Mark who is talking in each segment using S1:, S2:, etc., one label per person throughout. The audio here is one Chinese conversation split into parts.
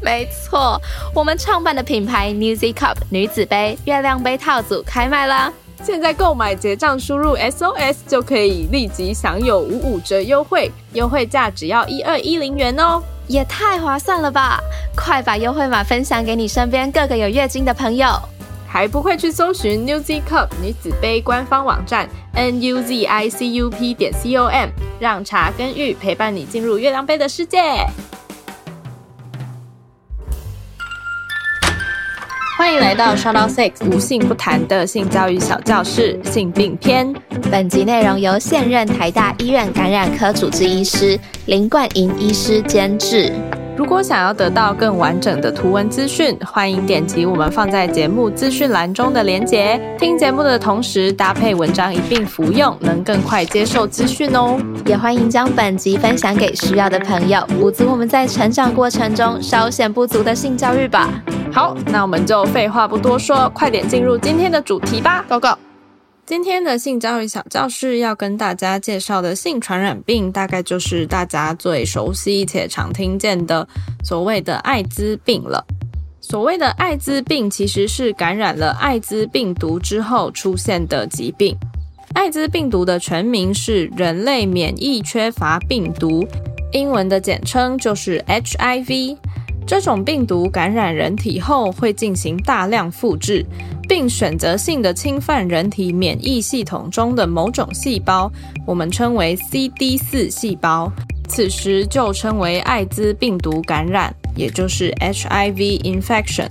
S1: 没错，我们创办的品牌 Newzy Cup 女子杯月亮杯套组开卖啦！
S2: 现在购买结账输入 SOS 就可以立即享有五五折优惠，优惠价只要一二一零元哦。
S1: 也太划算了吧！快把优惠码分享给你身边各个有月经的朋友，
S2: 还不快去搜寻 Newzy Cup 女子杯官方网站 n u z i c u p 点 c o m，让茶跟玉陪伴你进入月亮杯的世界。欢迎来到 s h o t o u Six 无性不谈的性教育小教室性病篇。
S1: 本集内容由现任台大医院感染科主治医师林冠莹医师监制。
S2: 如果想要得到更完整的图文资讯，欢迎点击我们放在节目资讯栏中的连结。听节目的同时搭配文章一并服用，能更快接受资讯哦。
S1: 也欢迎将本集分享给需要的朋友，补足我们在成长过程中稍显不足的性教育吧。
S2: 好，那我们就废话不多说，快点进入今天的主题吧。
S1: Go go。
S2: 今天的性教育小教室要跟大家介绍的性传染病，大概就是大家最熟悉且常听见的所谓的艾滋病了。所谓的艾滋病，其实是感染了艾滋病毒之后出现的疾病。艾滋病毒的全名是人类免疫缺乏病毒，英文的简称就是 HIV。这种病毒感染人体后，会进行大量复制。并选择性的侵犯人体免疫系统中的某种细胞，我们称为 CD 四细胞。此时就称为艾滋病毒感染，也就是 HIV infection。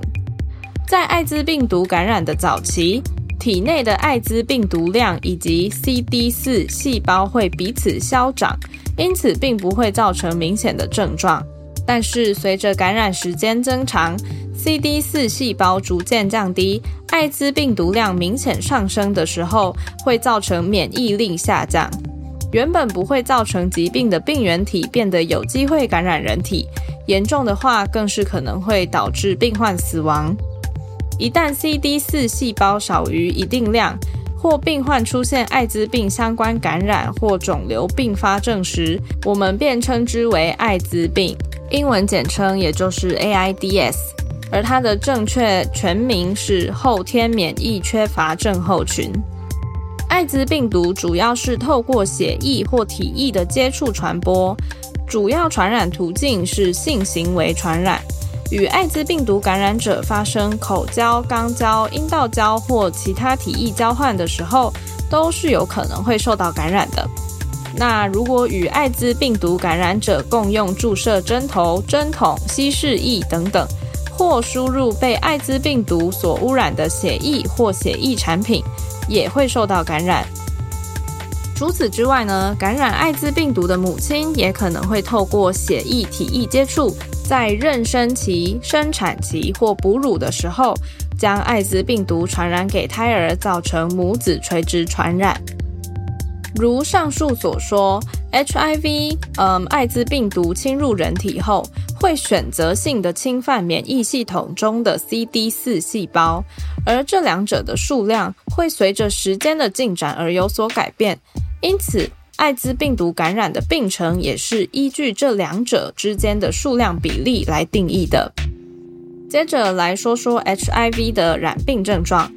S2: 在艾滋病毒感染的早期，体内的艾滋病毒量以及 CD 四细胞会彼此消长，因此并不会造成明显的症状。但是随着感染时间增长，CD 四细胞逐渐降低，艾滋病毒量明显上升的时候，会造成免疫力下降。原本不会造成疾病的病原体变得有机会感染人体，严重的话更是可能会导致病患死亡。一旦 CD 四细胞少于一定量，或病患出现艾滋病相关感染或肿瘤并发症时，我们便称之为艾滋病，英文简称也就是 AIDS。而它的正确全名是后天免疫缺乏症候群。艾滋病毒主要是透过血液或体液的接触传播，主要传染途径是性行为传染。与艾滋病毒感染者发生口交、肛交、阴道交或其他体液交换的时候，都是有可能会受到感染的。那如果与艾滋病毒感染者共用注射针头、针筒、稀释液等等。或输入被艾滋病毒所污染的血液或血液产品，也会受到感染。除此之外呢，感染艾滋病毒的母亲也可能会透过血液体液接触，在妊娠期、生产期或哺乳的时候，将艾滋病毒传染给胎儿，造成母子垂直传染。如上述所说，HIV，嗯，艾滋病毒侵入人体后。会选择性的侵犯免疫系统中的 CD 四细胞，而这两者的数量会随着时间的进展而有所改变。因此，艾滋病毒感染的病程也是依据这两者之间的数量比例来定义的。接着来说说 HIV 的染病症状，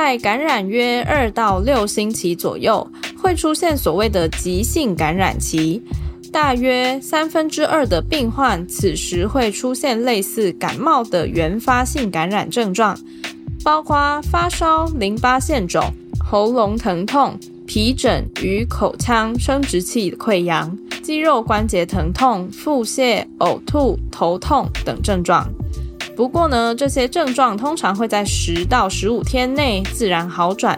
S2: 在感染约二到六星期左右，会出现所谓的急性感染期。大约三分之二的病患此时会出现类似感冒的原发性感染症状，包括发烧、淋巴腺肿、喉咙疼痛、皮疹与口腔生殖器溃疡、肌肉关节疼痛、腹泻、呕吐、头痛等症状。不过呢，这些症状通常会在十到十五天内自然好转。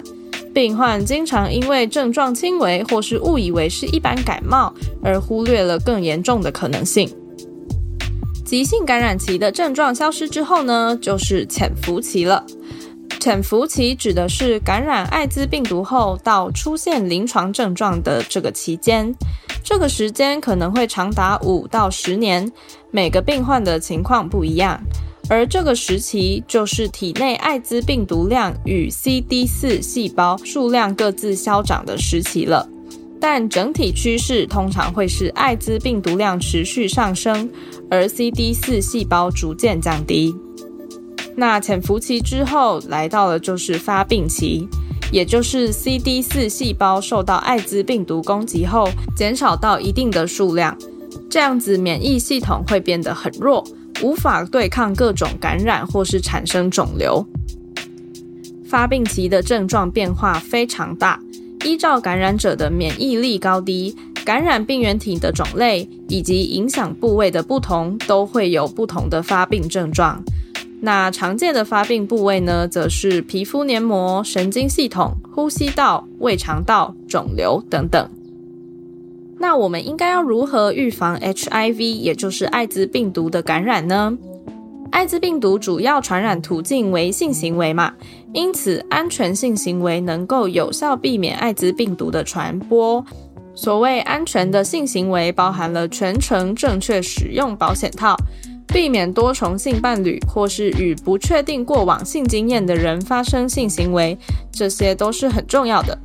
S2: 病患经常因为症状轻微，或是误以为是一般感冒，而忽略了更严重的可能性。急性感染期的症状消失之后呢，就是潜伏期了。潜伏期指的是感染艾滋病毒后到出现临床症状的这个期间，这个时间可能会长达五到十年，每个病患的情况不一样。而这个时期就是体内艾滋病毒量与 CD 四细胞数量各自消长的时期了。但整体趋势通常会是艾滋病毒量持续上升，而 CD 四细胞逐渐降低。那潜伏期之后来到了就是发病期，也就是 CD 四细胞受到艾滋病毒攻击后减少到一定的数量，这样子免疫系统会变得很弱，无法对抗各种感染或是产生肿瘤。发病期的症状变化非常大，依照感染者的免疫力高低、感染病原体的种类以及影响部位的不同，都会有不同的发病症状。那常见的发病部位呢，则是皮肤黏膜、神经系统、呼吸道、胃肠道、肿瘤等等。那我们应该要如何预防 HIV，也就是艾滋病毒的感染呢？艾滋病毒主要传染途径为性行为嘛，因此安全性行为能够有效避免艾滋病毒的传播。所谓安全的性行为，包含了全程正确使用保险套。避免多重性伴侣或是与不确定过往性经验的人发生性行为，这些都是很重要的。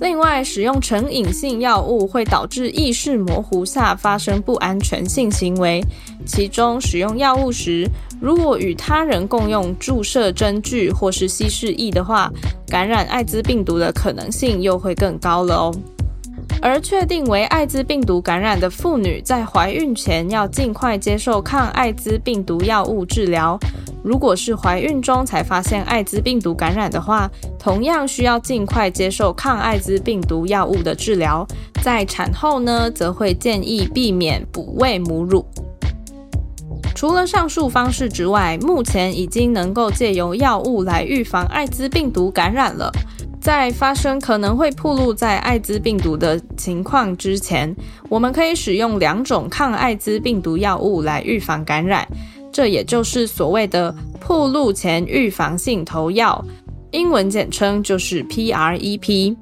S2: 另外，使用成瘾性药物会导致意识模糊下发生不安全性行为，其中使用药物时，如果与他人共用注射针具或是稀释液的话，感染艾滋病毒的可能性又会更高了哦。而确定为艾滋病毒感染的妇女，在怀孕前要尽快接受抗艾滋病毒药物治疗。如果是怀孕中才发现艾滋病毒感染的话，同样需要尽快接受抗艾滋病毒药物的治疗。在产后呢，则会建议避免哺喂母乳。除了上述方式之外，目前已经能够借由药物来预防艾滋病毒感染了。在发生可能会暴露在艾滋病毒的情况之前，我们可以使用两种抗艾滋病毒药物来预防感染，这也就是所谓的铺路前预防性投药，英文简称就是 PrEP。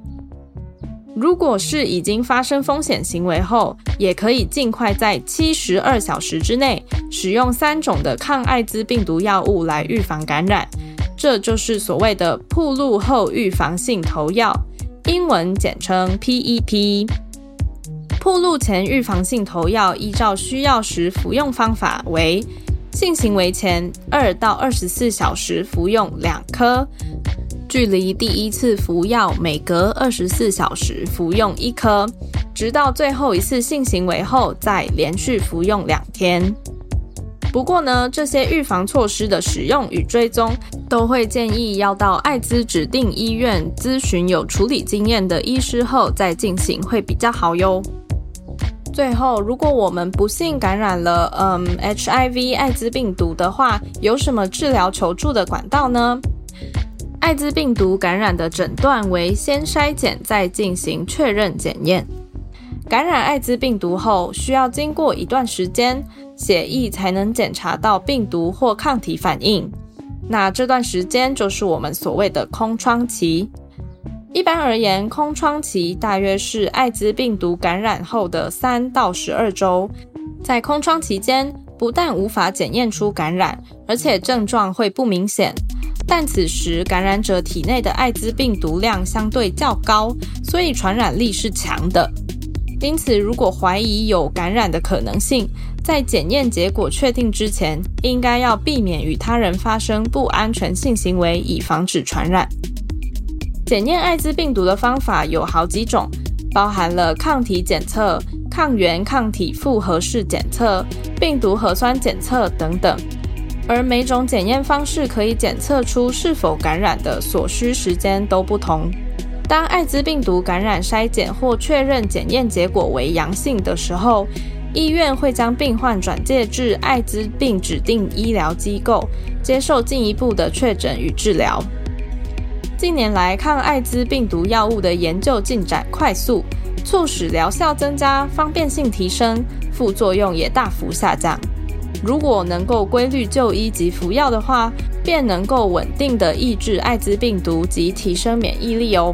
S2: 如果是已经发生风险行为后，也可以尽快在七十二小时之内使用三种的抗艾滋病毒药物来预防感染。这就是所谓的铺路后预防性投药，英文简称 PEP。铺路前预防性投药，依照需要时服用方法为：性行为前二到二十四小时服用两颗，距离第一次服药每隔二十四小时服用一颗，直到最后一次性行为后再连续服用两天。不过呢，这些预防措施的使用与追踪，都会建议要到艾滋指定医院咨询有处理经验的医师后再进行，会比较好哟。最后，如果我们不幸感染了嗯 HIV 艾滋病毒的话，有什么治疗求助的管道呢？艾滋病毒感染的诊断为先筛检，再进行确认检验。感染艾滋病毒后，需要经过一段时间。血液才能检查到病毒或抗体反应，那这段时间就是我们所谓的空窗期。一般而言，空窗期大约是艾滋病毒感染后的三到十二周。在空窗期间，不但无法检验出感染，而且症状会不明显。但此时感染者体内的艾滋病毒量相对较高，所以传染力是强的。因此，如果怀疑有感染的可能性，在检验结果确定之前，应该要避免与他人发生不安全性行为，以防止传染。检验艾滋病毒的方法有好几种，包含了抗体检测、抗原抗体复合式检测、病毒核酸检测等等。而每种检验方式可以检测出是否感染的所需时间都不同。当艾滋病毒感染筛检或确认检验结果为阳性的时候，医院会将病患转介至艾滋病指定医疗机构，接受进一步的确诊与治疗。近年来，抗艾滋病毒药物的研究进展快速，促使疗效增加、方便性提升，副作用也大幅下降。如果能够规律就医及服药的话，便能够稳定的抑制艾滋病毒及提升免疫力哦。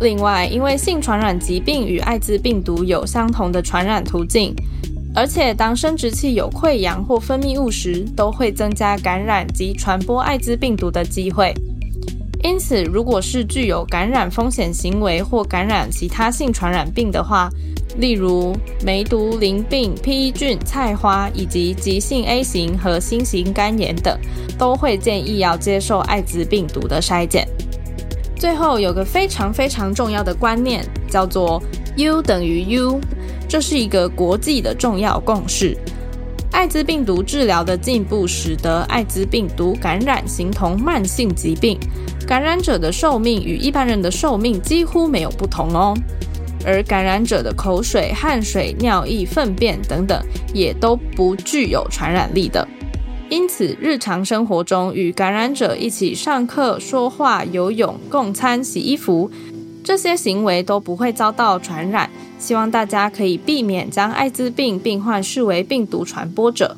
S2: 另外，因为性传染疾病与艾滋病毒有相同的传染途径，而且当生殖器有溃疡或分泌物时，都会增加感染及传播艾滋病毒的机会。因此，如果是具有感染风险行为或感染其他性传染病的话，例如梅毒、淋病、披菌、菜花以及急性 A 型和新型肝炎等，都会建议要接受艾滋病毒的筛检。最后有个非常非常重要的观念，叫做 U 等于 U，这是一个国际的重要共识。艾滋病毒治疗的进步，使得艾滋病毒感染形同慢性疾病，感染者的寿命与一般人的寿命几乎没有不同哦。而感染者的口水、汗水、尿液、粪便等等，也都不具有传染力的。因此，日常生活中与感染者一起上课、说话、游泳、共餐、洗衣服，这些行为都不会遭到传染。希望大家可以避免将艾滋病病患视为病毒传播者。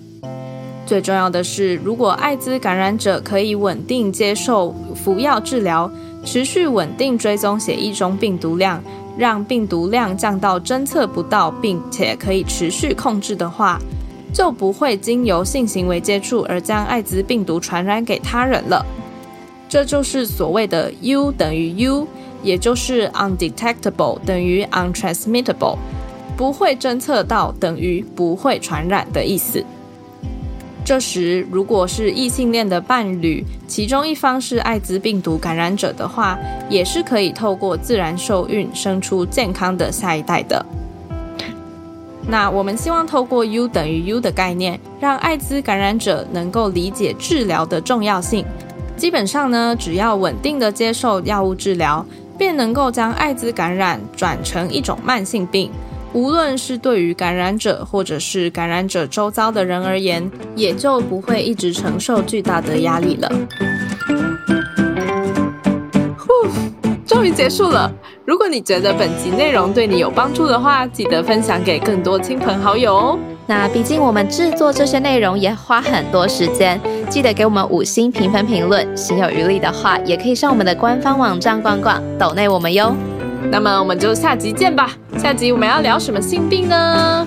S2: 最重要的是，如果艾滋感染者可以稳定接受服药治疗，持续稳定追踪血液中病毒量，让病毒量降到侦测不到，并且可以持续控制的话。就不会经由性行为接触而将艾滋病毒传染给他人了。这就是所谓的 U 等于 U，也就是 undetectable 等于 untransmittable，不会侦测到等于不会传染的意思。这时，如果是异性恋的伴侣，其中一方是艾滋病毒感染者的话，也是可以透过自然受孕生出健康的下一代的。那我们希望透过 U 等于 U 的概念，让艾滋感染者能够理解治疗的重要性。基本上呢，只要稳定的接受药物治疗，便能够将艾滋感染转成一种慢性病。无论是对于感染者，或者是感染者周遭的人而言，也就不会一直承受巨大的压力了。呼，终于结束了。如果你觉得本集内容对你有帮助的话，记得分享给更多亲朋好友哦。
S1: 那毕竟我们制作这些内容也花很多时间，记得给我们五星评分评论。心有余力的话，也可以上我们的官方网站逛逛，抖内我们哟。
S2: 那么我们就下集见吧。下集我们要聊什么性病呢？